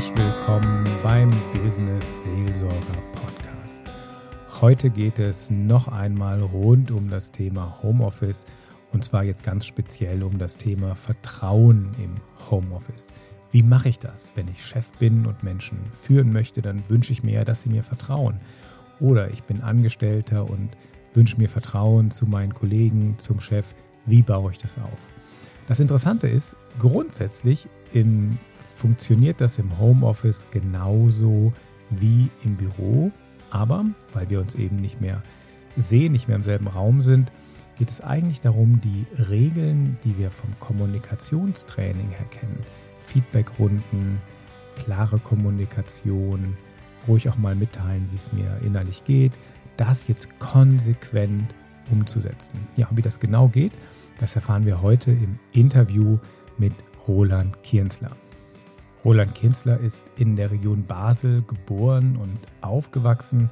herzlich willkommen beim Business Seelsorger Podcast. Heute geht es noch einmal rund um das Thema Homeoffice und zwar jetzt ganz speziell um das Thema Vertrauen im Homeoffice. Wie mache ich das? Wenn ich Chef bin und Menschen führen möchte, dann wünsche ich mir dass sie mir vertrauen. Oder ich bin Angestellter und wünsche mir Vertrauen zu meinen Kollegen, zum Chef. Wie baue ich das auf? Das Interessante ist, grundsätzlich im, funktioniert das im Homeoffice genauso wie im Büro. Aber weil wir uns eben nicht mehr sehen, nicht mehr im selben Raum sind, geht es eigentlich darum, die Regeln, die wir vom Kommunikationstraining her kennen, Feedbackrunden, klare Kommunikation, ruhig auch mal mitteilen, wie es mir innerlich geht, das jetzt konsequent umzusetzen. Ja, wie das genau geht, das erfahren wir heute im Interview mit Roland Kienzler. Roland Kienzler ist in der Region Basel geboren und aufgewachsen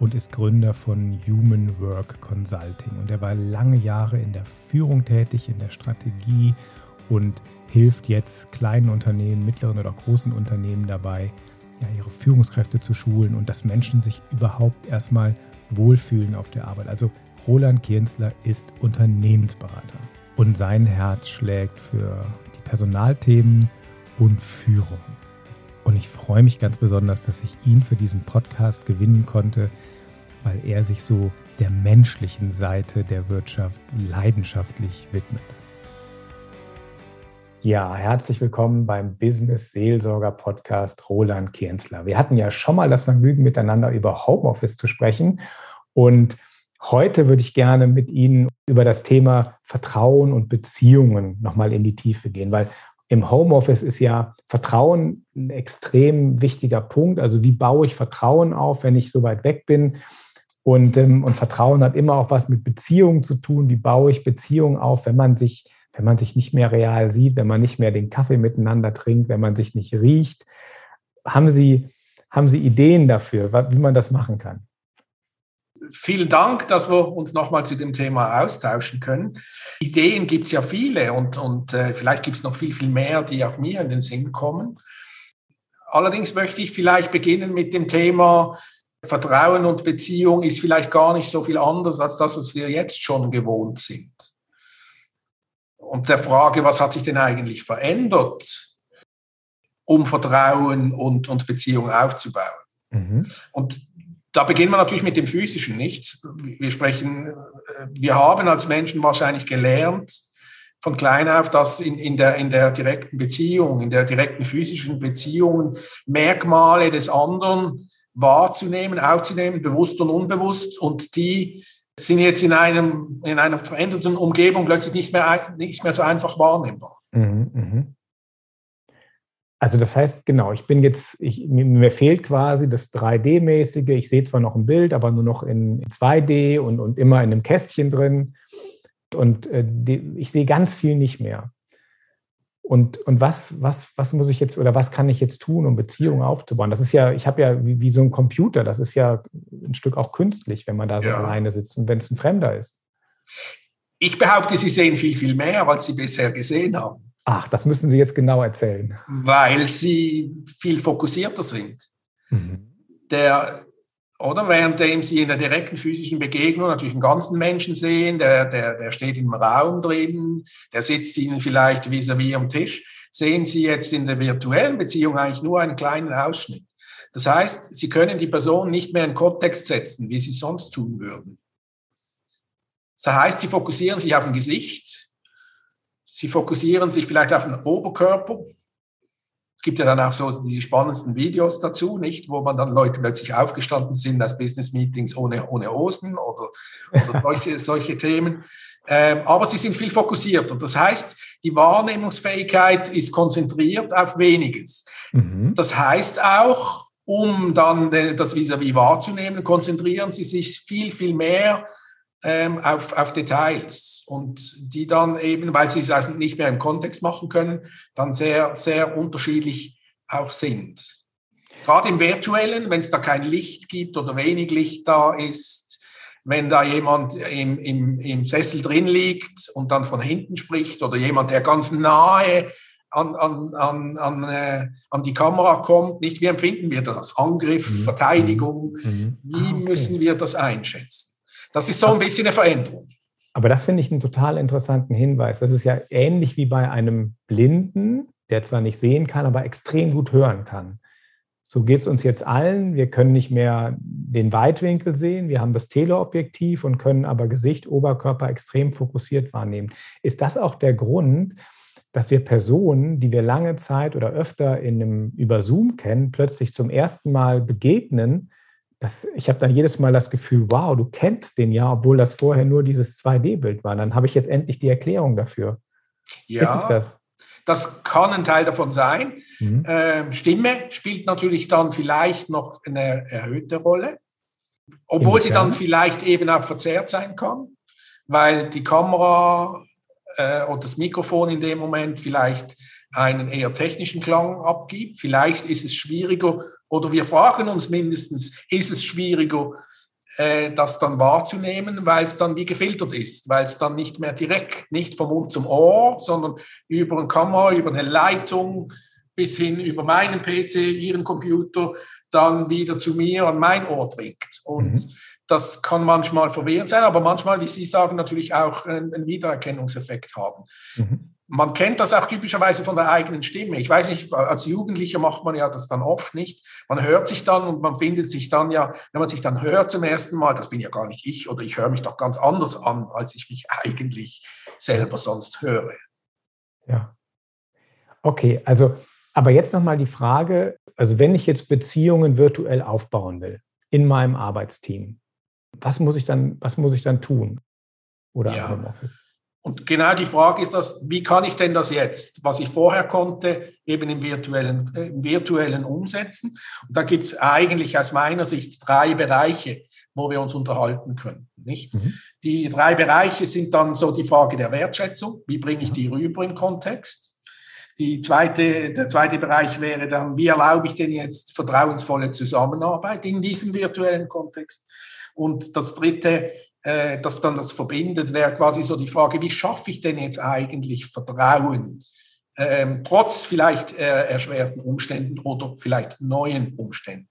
und ist Gründer von Human Work Consulting. Und er war lange Jahre in der Führung tätig, in der Strategie und hilft jetzt kleinen Unternehmen, mittleren oder großen Unternehmen dabei, ja, ihre Führungskräfte zu schulen und dass Menschen sich überhaupt erstmal wohlfühlen auf der Arbeit. Also Roland Kienzler ist Unternehmensberater und sein Herz schlägt für die Personalthemen und Führung. Und ich freue mich ganz besonders, dass ich ihn für diesen Podcast gewinnen konnte, weil er sich so der menschlichen Seite der Wirtschaft leidenschaftlich widmet. Ja, herzlich willkommen beim Business Seelsorger Podcast Roland Kienzler. Wir hatten ja schon mal das Vergnügen, miteinander über Homeoffice zu sprechen. Und heute würde ich gerne mit Ihnen über das Thema Vertrauen und Beziehungen nochmal in die Tiefe gehen, weil im Homeoffice ist ja Vertrauen ein extrem wichtiger Punkt. Also wie baue ich Vertrauen auf, wenn ich so weit weg bin? Und, ähm, und Vertrauen hat immer auch was mit Beziehungen zu tun. Wie baue ich Beziehungen auf, wenn man sich wenn man sich nicht mehr real sieht, wenn man nicht mehr den Kaffee miteinander trinkt, wenn man sich nicht riecht. Haben Sie, haben Sie Ideen dafür, wie man das machen kann? Vielen Dank, dass wir uns nochmal zu dem Thema austauschen können. Ideen gibt es ja viele und, und äh, vielleicht gibt es noch viel, viel mehr, die auch mir in den Sinn kommen. Allerdings möchte ich vielleicht beginnen mit dem Thema Vertrauen und Beziehung ist vielleicht gar nicht so viel anders als das, was wir jetzt schon gewohnt sind und der Frage, was hat sich denn eigentlich verändert, um Vertrauen und, und Beziehungen aufzubauen. Mhm. Und da beginnen wir natürlich mit dem Physischen nicht. Wir sprechen, wir haben als Menschen wahrscheinlich gelernt, von klein auf, dass in, in, der, in der direkten Beziehung, in der direkten physischen Beziehung Merkmale des anderen wahrzunehmen, aufzunehmen, bewusst und unbewusst und die sind jetzt in, einem, in einer veränderten Umgebung plötzlich nicht mehr, nicht mehr so einfach wahrnehmbar. Mhm, mhm. Also das heißt, genau, ich bin jetzt, ich, mir fehlt quasi das 3D-mäßige. Ich sehe zwar noch ein Bild, aber nur noch in 2D und, und immer in einem Kästchen drin. Und äh, die, ich sehe ganz viel nicht mehr. Und, und was, was, was muss ich jetzt oder was kann ich jetzt tun, um Beziehungen aufzubauen? Das ist ja, ich habe ja wie, wie, so ein Computer, das ist ja ein Stück auch künstlich, wenn man da so ja. alleine sitzt und wenn es ein Fremder ist. Ich behaupte, Sie sehen viel, viel mehr, als Sie bisher gesehen haben. Ach, das müssen Sie jetzt genau erzählen. Weil Sie viel fokussierter sind. Mhm. Der oder währenddem Sie in der direkten physischen Begegnung natürlich einen ganzen Menschen sehen, der, der, der steht im Raum drin, der sitzt Ihnen vielleicht vis-à-vis -vis am Tisch, sehen Sie jetzt in der virtuellen Beziehung eigentlich nur einen kleinen Ausschnitt. Das heißt, Sie können die Person nicht mehr in Kontext setzen, wie Sie es sonst tun würden. Das heißt, Sie fokussieren sich auf ein Gesicht, Sie fokussieren sich vielleicht auf den Oberkörper, es gibt ja dann auch so die spannendsten Videos dazu, nicht, wo man dann Leute plötzlich aufgestanden sind aus Business Meetings ohne, ohne Hosen oder, oder solche, solche Themen. Ähm, aber sie sind viel fokussiert und das heißt, die Wahrnehmungsfähigkeit ist konzentriert auf weniges. Mhm. Das heißt auch, um dann das vis-à-vis -vis wahrzunehmen, konzentrieren sie sich viel, viel mehr ähm, auf, auf Details und die dann eben, weil sie es also nicht mehr im Kontext machen können, dann sehr, sehr unterschiedlich auch sind. Gerade im virtuellen, wenn es da kein Licht gibt oder wenig Licht da ist, wenn da jemand im, im, im Sessel drin liegt und dann von hinten spricht oder jemand, der ganz nahe an, an, an, an, äh, an die Kamera kommt, nicht wie empfinden wir das? Angriff, mhm. Verteidigung, mhm. mhm. wie ah, okay. müssen wir das einschätzen? Das ist so ein bisschen eine Veränderung. Aber das finde ich einen total interessanten Hinweis. Das ist ja ähnlich wie bei einem Blinden, der zwar nicht sehen kann, aber extrem gut hören kann. So geht es uns jetzt allen. Wir können nicht mehr den Weitwinkel sehen. Wir haben das Teleobjektiv und können aber Gesicht, Oberkörper extrem fokussiert wahrnehmen. Ist das auch der Grund, dass wir Personen, die wir lange Zeit oder öfter in einem, über Zoom kennen, plötzlich zum ersten Mal begegnen? Das, ich habe dann jedes Mal das Gefühl, wow, du kennst den ja, obwohl das vorher nur dieses 2D-Bild war. Dann habe ich jetzt endlich die Erklärung dafür. Ja, ist es das? Das kann ein Teil davon sein. Mhm. Ähm, Stimme spielt natürlich dann vielleicht noch eine erhöhte Rolle, obwohl sie dann vielleicht eben auch verzerrt sein kann, weil die Kamera äh, oder das Mikrofon in dem Moment vielleicht einen eher technischen Klang abgibt. Vielleicht ist es schwieriger oder wir fragen uns mindestens, ist es schwieriger, äh, das dann wahrzunehmen, weil es dann wie gefiltert ist, weil es dann nicht mehr direkt, nicht vom Mund zum Ohr, sondern über eine Kamera, über eine Leitung bis hin über meinen PC, Ihren Computer, dann wieder zu mir an mein Ohr dringt. Und mhm. das kann manchmal verwirrend sein, aber manchmal, wie Sie sagen, natürlich auch einen Wiedererkennungseffekt haben. Mhm. Man kennt das auch typischerweise von der eigenen Stimme. Ich weiß nicht, als Jugendlicher macht man ja das dann oft nicht. Man hört sich dann und man findet sich dann ja, wenn man sich dann hört zum ersten Mal, das bin ja gar nicht ich oder ich höre mich doch ganz anders an, als ich mich eigentlich selber sonst höre. Ja. Okay, also, aber jetzt nochmal die Frage, also wenn ich jetzt Beziehungen virtuell aufbauen will in meinem Arbeitsteam, was muss ich dann, was muss ich dann tun? Oder ja. im Office? Und genau die Frage ist das, wie kann ich denn das jetzt, was ich vorher konnte, eben im virtuellen, äh, im virtuellen umsetzen? Und da gibt es eigentlich aus meiner Sicht drei Bereiche, wo wir uns unterhalten können. Nicht? Mhm. Die drei Bereiche sind dann so die Frage der Wertschätzung. Wie bringe ich die rüber im Kontext? Die zweite, der zweite Bereich wäre dann, wie erlaube ich denn jetzt vertrauensvolle Zusammenarbeit in diesem virtuellen Kontext? Und das dritte äh, das dann das verbindet, wäre quasi so die Frage, wie schaffe ich denn jetzt eigentlich Vertrauen, ähm, trotz vielleicht äh, erschwerten Umständen oder vielleicht neuen Umständen.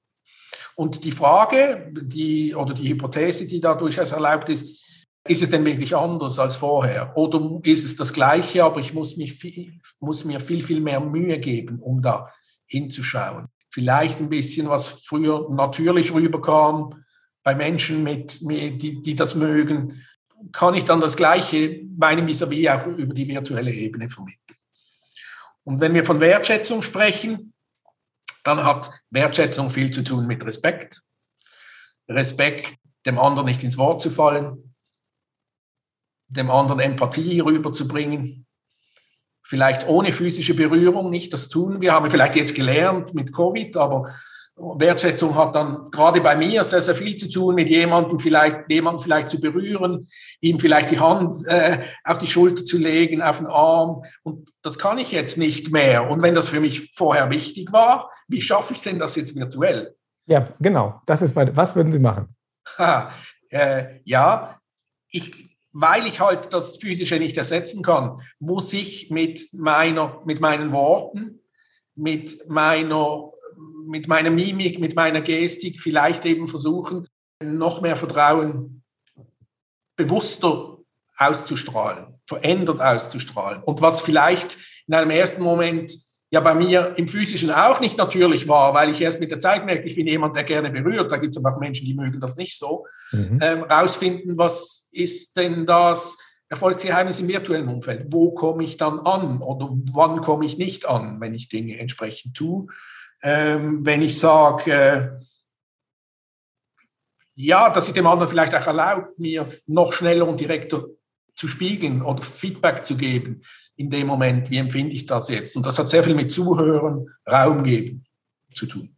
Und die Frage, die, oder die Hypothese, die da durchaus erlaubt ist, ist es denn wirklich anders als vorher? Oder ist es das Gleiche, aber ich muss, mich viel, muss mir viel, viel mehr Mühe geben, um da hinzuschauen? Vielleicht ein bisschen, was früher natürlich rüberkam, bei Menschen, mit, mit, die, die das mögen, kann ich dann das Gleiche meinem vis-à-vis auch über die virtuelle Ebene vermitteln. Und wenn wir von Wertschätzung sprechen, dann hat Wertschätzung viel zu tun mit Respekt. Respekt, dem anderen nicht ins Wort zu fallen, dem anderen Empathie rüberzubringen, vielleicht ohne physische Berührung nicht das tun. Wir haben vielleicht jetzt gelernt mit Covid, aber Wertschätzung hat dann gerade bei mir sehr, sehr viel zu tun, mit jemandem vielleicht, jemanden vielleicht zu berühren, ihm vielleicht die Hand äh, auf die Schulter zu legen, auf den Arm. Und das kann ich jetzt nicht mehr. Und wenn das für mich vorher wichtig war, wie schaffe ich denn das jetzt virtuell? Ja, genau. Das ist meine, was würden Sie machen? Ha, äh, ja, ich, weil ich halt das Physische nicht ersetzen kann, muss ich mit meiner, mit meinen Worten, mit meiner mit meiner Mimik, mit meiner Gestik vielleicht eben versuchen, noch mehr Vertrauen bewusster auszustrahlen, verändert auszustrahlen. Und was vielleicht in einem ersten Moment ja bei mir im Physischen auch nicht natürlich war, weil ich erst mit der Zeit merke, ich bin jemand, der gerne berührt, da gibt es aber auch Menschen, die mögen das nicht so, mhm. ähm, rausfinden, was ist denn das Erfolgsgeheimnis im virtuellen Umfeld? Wo komme ich dann an oder wann komme ich nicht an, wenn ich Dinge entsprechend tue? Ähm, wenn ich sage, äh, ja, dass ich dem anderen vielleicht auch erlaubt, mir noch schneller und direkter zu spiegeln oder Feedback zu geben in dem Moment, wie empfinde ich das jetzt? Und das hat sehr viel mit Zuhören, Raum geben zu tun.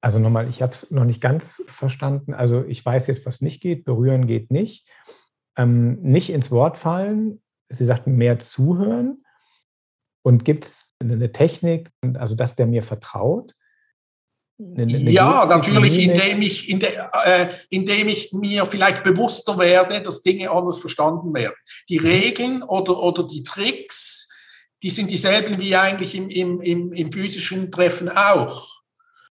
Also nochmal, ich habe es noch nicht ganz verstanden. Also ich weiß jetzt, was nicht geht. Berühren geht nicht. Ähm, nicht ins Wort fallen. Sie sagten mehr zuhören. Und gibt es eine Technik, also dass der mir vertraut? Eine, eine ja, natürlich, indem ich, indem, äh, indem ich mir vielleicht bewusster werde, dass Dinge anders verstanden werden. Die mhm. Regeln oder, oder die Tricks, die sind dieselben wie eigentlich im, im, im, im physischen Treffen auch.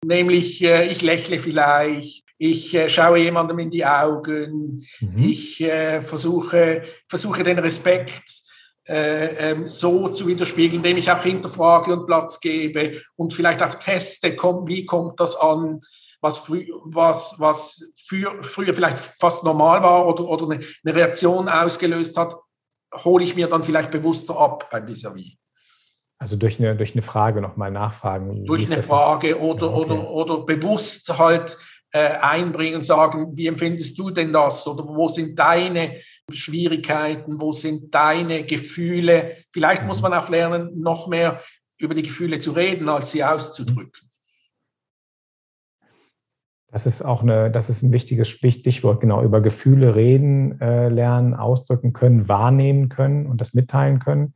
Nämlich, äh, ich lächle vielleicht, ich äh, schaue jemandem in die Augen, mhm. ich äh, versuche, versuche den Respekt ähm, so zu widerspiegeln, indem ich auch hinterfrage und Platz gebe und vielleicht auch teste, komm, wie kommt das an, was, was, was für, früher vielleicht fast normal war oder, oder eine, eine Reaktion ausgelöst hat, hole ich mir dann vielleicht bewusster ab beim Vis-à-vis. Also durch eine, durch eine Frage nochmal nachfragen. Durch eine Frage oder, okay. oder, oder bewusst halt äh, einbringen und sagen, wie empfindest du denn das? Oder wo sind deine Schwierigkeiten? Wo sind deine Gefühle? Vielleicht muss mhm. man auch lernen, noch mehr über die Gefühle zu reden, als sie auszudrücken. Das ist auch eine, das ist ein wichtiges Stichwort, genau, über Gefühle reden, äh, lernen, ausdrücken können, wahrnehmen können und das mitteilen können.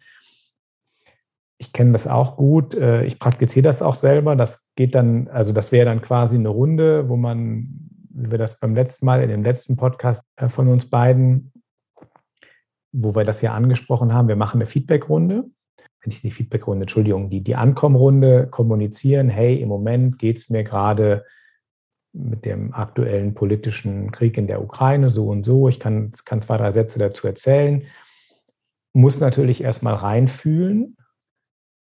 Ich kenne das auch gut, äh, ich praktiziere das auch selber. Das geht dann, also das wäre dann quasi eine Runde, wo man, wie wir das beim letzten Mal in dem letzten Podcast äh, von uns beiden, wo wir das ja angesprochen haben, wir machen eine Feedback-Runde nicht die Feedback-Runde, Entschuldigung, die, die Ankommenrunde kommunizieren, hey, im Moment geht es mir gerade mit dem aktuellen politischen Krieg in der Ukraine so und so. Ich kann, kann zwei, drei Sätze dazu erzählen. Muss natürlich erstmal reinfühlen,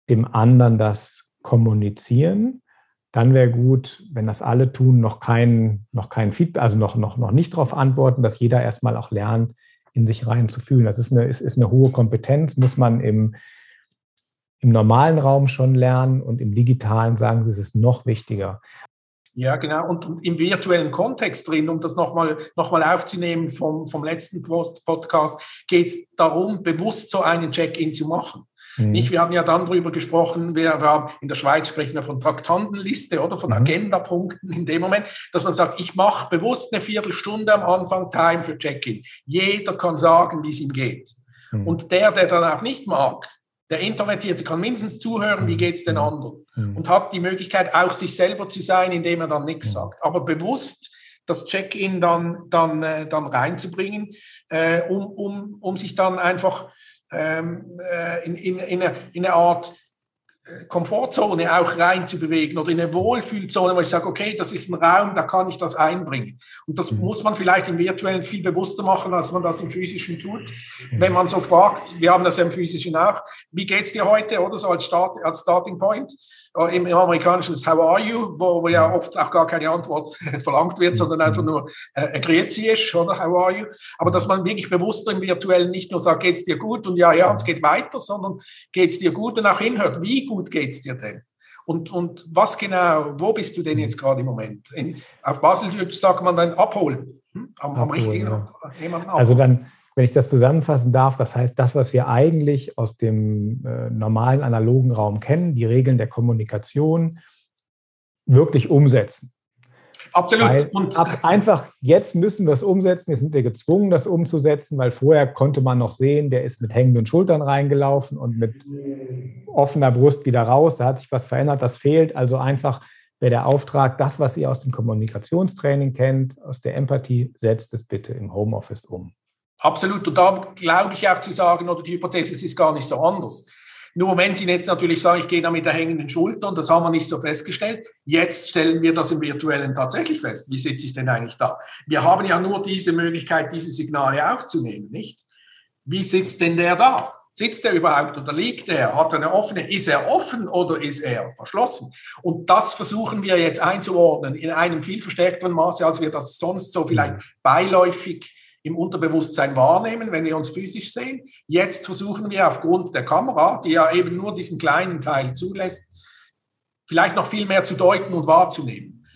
dem anderen das kommunizieren. Dann wäre gut, wenn das alle tun, noch kein, noch kein Feedback, also noch, noch, noch nicht darauf antworten, dass jeder erstmal auch lernt, in sich reinzufühlen. Das ist eine, ist, ist eine hohe Kompetenz, muss man im, im normalen Raum schon lernen und im digitalen sagen sie, es ist noch wichtiger. Ja, genau. Und im virtuellen Kontext drin, um das nochmal noch mal aufzunehmen vom, vom letzten Podcast, geht es darum, bewusst so einen Check-in zu machen. Mhm. Nicht, wir haben ja dann darüber gesprochen, wir haben in der Schweiz sprechen wir von Traktandenliste oder von mhm. Agendapunkten in dem Moment, dass man sagt, ich mache bewusst eine Viertelstunde am Anfang Time für Check-in. Jeder kann sagen, wie es ihm geht. Mhm. Und der, der dann auch nicht mag, der Introvertierte kann mindestens zuhören, wie geht es den anderen mhm. und hat die Möglichkeit, auch sich selber zu sein, indem er dann nichts mhm. sagt. Aber bewusst das Check-in dann, dann, äh, dann reinzubringen, äh, um, um, um sich dann einfach ähm, äh, in, in, in, eine, in eine Art Komfortzone auch rein zu bewegen oder in eine Wohlfühlzone, wo ich sage, okay, das ist ein Raum, da kann ich das einbringen. Und das mhm. muss man vielleicht im virtuellen viel bewusster machen, als man das im physischen tut. Mhm. Wenn man so fragt, wir haben das ja im physischen auch, wie geht's dir heute oder so als, Start, als Starting Point? Äh, im, amerikanischen ist How are you, wo, wo, ja oft auch gar keine Antwort verlangt wird, sondern einfach nur äh, Grüezi ist, oder How are you? Aber dass man wirklich bewusster im Virtuellen nicht nur sagt, geht's dir gut und ja, ja, es geht weiter, sondern geht's dir gut und auch hinhört, wie gut geht's dir denn? Und, und was genau, wo bist du denn jetzt gerade im Moment? In, auf Baseldeutsch sagt man dann abholen. Hm? Am, am richtigen ja. Also dann wenn ich das zusammenfassen darf, das heißt, das, was wir eigentlich aus dem äh, normalen analogen Raum kennen, die Regeln der Kommunikation, wirklich umsetzen. Absolut. Und ab, einfach, jetzt müssen wir es umsetzen, jetzt sind wir gezwungen, das umzusetzen, weil vorher konnte man noch sehen, der ist mit hängenden Schultern reingelaufen und mit offener Brust wieder raus, da hat sich was verändert, das fehlt. Also einfach wäre der Auftrag, das, was ihr aus dem Kommunikationstraining kennt, aus der Empathie, setzt es bitte im Homeoffice um. Absolut. Und da glaube ich auch zu sagen, oder die Hypothese ist gar nicht so anders. Nur wenn Sie jetzt natürlich sagen, ich gehe da mit der hängenden Schulter und das haben wir nicht so festgestellt, jetzt stellen wir das im Virtuellen tatsächlich fest. Wie sitze ich denn eigentlich da? Wir haben ja nur diese Möglichkeit, diese Signale aufzunehmen, nicht? Wie sitzt denn der da? Sitzt er überhaupt oder liegt er? Hat er eine offene? Ist er offen oder ist er verschlossen? Und das versuchen wir jetzt einzuordnen in einem viel verstärkteren Maße, als wir das sonst so vielleicht beiläufig im Unterbewusstsein wahrnehmen, wenn wir uns physisch sehen. Jetzt versuchen wir aufgrund der Kamera, die ja eben nur diesen kleinen Teil zulässt, vielleicht noch viel mehr zu deuten und wahrzunehmen.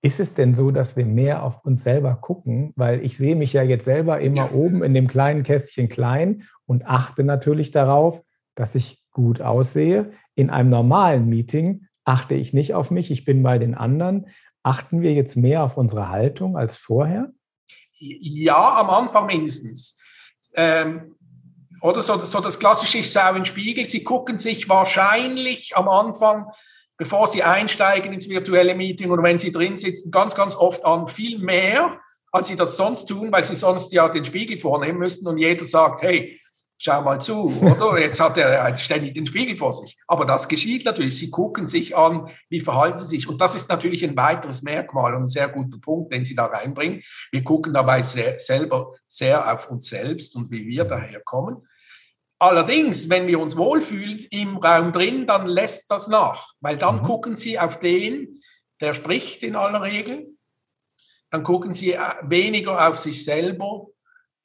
Ist es denn so, dass wir mehr auf uns selber gucken? Weil ich sehe mich ja jetzt selber immer ja. oben in dem kleinen Kästchen klein und achte natürlich darauf, dass ich gut aussehe. In einem normalen Meeting achte ich nicht auf mich, ich bin bei den anderen. Achten wir jetzt mehr auf unsere Haltung als vorher? Ja, am Anfang mindestens. Ähm, oder so, so das klassische Ich schaue in den Spiegel. Sie gucken sich wahrscheinlich am Anfang, bevor Sie einsteigen ins virtuelle Meeting oder wenn Sie drin sitzen, ganz, ganz oft an, viel mehr, als Sie das sonst tun, weil Sie sonst ja den Spiegel vornehmen müssten und jeder sagt, hey, schau mal zu, oder? Jetzt hat er ständig den Spiegel vor sich. Aber das geschieht natürlich. Sie gucken sich an, wie verhalten sie sich. Und das ist natürlich ein weiteres Merkmal und ein sehr guter Punkt, den Sie da reinbringen. Wir gucken dabei sehr, selber sehr auf uns selbst und wie wir daherkommen. Allerdings, wenn wir uns wohlfühlen im Raum drin, dann lässt das nach, weil dann mhm. gucken Sie auf den, der spricht in aller Regel. Dann gucken Sie äh, weniger auf sich selber,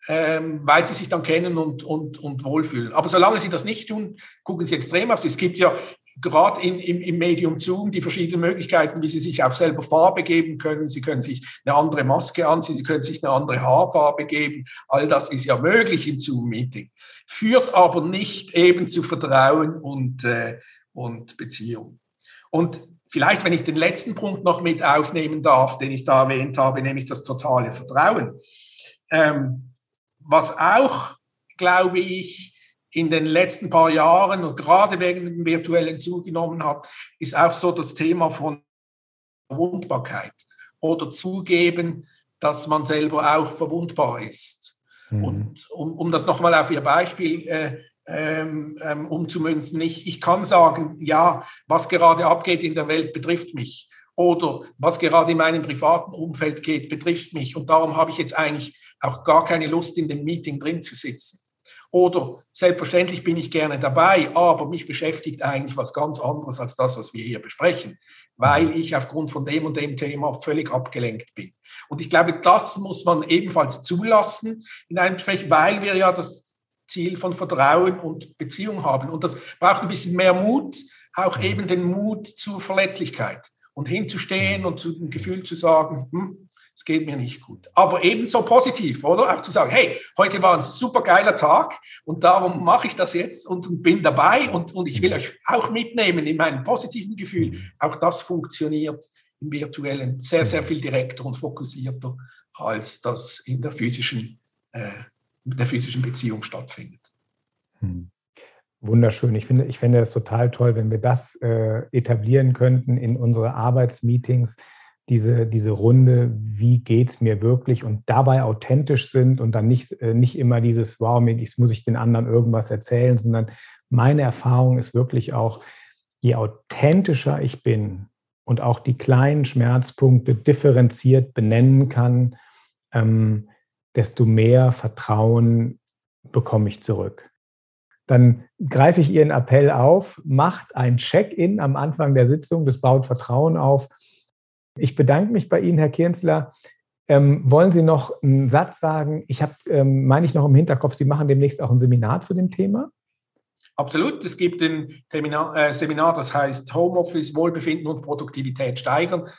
ähm, weil Sie sich dann kennen und, und, und wohlfühlen. Aber solange Sie das nicht tun, gucken Sie extrem auf sich. Es gibt ja gerade in, im, im Medium Zoom die verschiedenen Möglichkeiten, wie Sie sich auch selber Farbe geben können. Sie können sich eine andere Maske anziehen, Sie können sich eine andere Haarfarbe geben. All das ist ja möglich im Zoom-Meeting, führt aber nicht eben zu Vertrauen und, äh, und Beziehung. Und vielleicht, wenn ich den letzten Punkt noch mit aufnehmen darf, den ich da erwähnt habe, nämlich das totale Vertrauen. Ähm, was auch, glaube ich, in den letzten paar Jahren und gerade wegen dem virtuellen zugenommen hat, ist auch so das Thema von Verwundbarkeit oder zugeben, dass man selber auch verwundbar ist. Mhm. Und um, um das nochmal auf Ihr Beispiel äh, ähm, ähm, umzumünzen, ich, ich kann sagen, ja, was gerade abgeht in der Welt betrifft mich. Oder was gerade in meinem privaten Umfeld geht, betrifft mich. Und darum habe ich jetzt eigentlich auch gar keine Lust, in dem Meeting drin zu sitzen. Oder selbstverständlich bin ich gerne dabei, aber mich beschäftigt eigentlich was ganz anderes als das, was wir hier besprechen, weil ich aufgrund von dem und dem Thema völlig abgelenkt bin. Und ich glaube, das muss man ebenfalls zulassen in einem Gespräch, weil wir ja das Ziel von Vertrauen und Beziehung haben. Und das braucht ein bisschen mehr Mut, auch mhm. eben den Mut zur Verletzlichkeit und hinzustehen und zu dem Gefühl zu sagen, hm, es geht mir nicht gut. Aber ebenso positiv, oder? Auch zu sagen, hey, heute war ein super geiler Tag und darum mache ich das jetzt und, bin dabei und, und ich will euch auch mitnehmen in meinem positiven Gefühl. Auch das funktioniert im virtuellen sehr, sehr viel direkter und fokussierter, als das in der physischen, äh, der physischen Beziehung stattfindet. Hm. Wunderschön. Ich finde, ich finde es total toll, wenn wir das äh, etablieren könnten in unsere Arbeitsmeetings, diese, diese Runde, wie geht es mir wirklich und dabei authentisch sind und dann nicht, äh, nicht immer dieses, wow, jetzt muss ich den anderen irgendwas erzählen, sondern meine Erfahrung ist wirklich auch, je authentischer ich bin und auch die kleinen Schmerzpunkte differenziert benennen kann, ähm, desto mehr Vertrauen bekomme ich zurück. Dann greife ich Ihren Appell auf, macht ein Check-in am Anfang der Sitzung, das baut Vertrauen auf ich bedanke mich bei Ihnen, Herr Kienzler. Ähm, wollen Sie noch einen Satz sagen? Ich habe, ähm, meine ich noch im Hinterkopf, Sie machen demnächst auch ein Seminar zu dem Thema. Absolut. Es gibt ein Seminar, äh, Seminar, das heißt Homeoffice, Wohlbefinden und Produktivität steigern.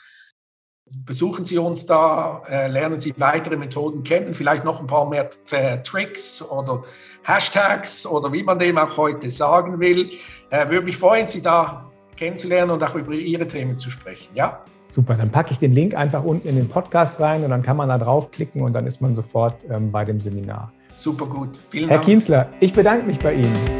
Besuchen Sie uns da, äh, lernen Sie weitere Methoden kennen, vielleicht noch ein paar mehr äh, Tricks oder Hashtags oder wie man dem auch heute sagen will. Äh, würde mich freuen, Sie da kennenzulernen und auch über Ihre Themen zu sprechen. Ja? Super, dann packe ich den Link einfach unten in den Podcast rein und dann kann man da draufklicken und dann ist man sofort ähm, bei dem Seminar. Super gut. Vielen Herr Dank. Herr Kienzler, ich bedanke mich bei Ihnen.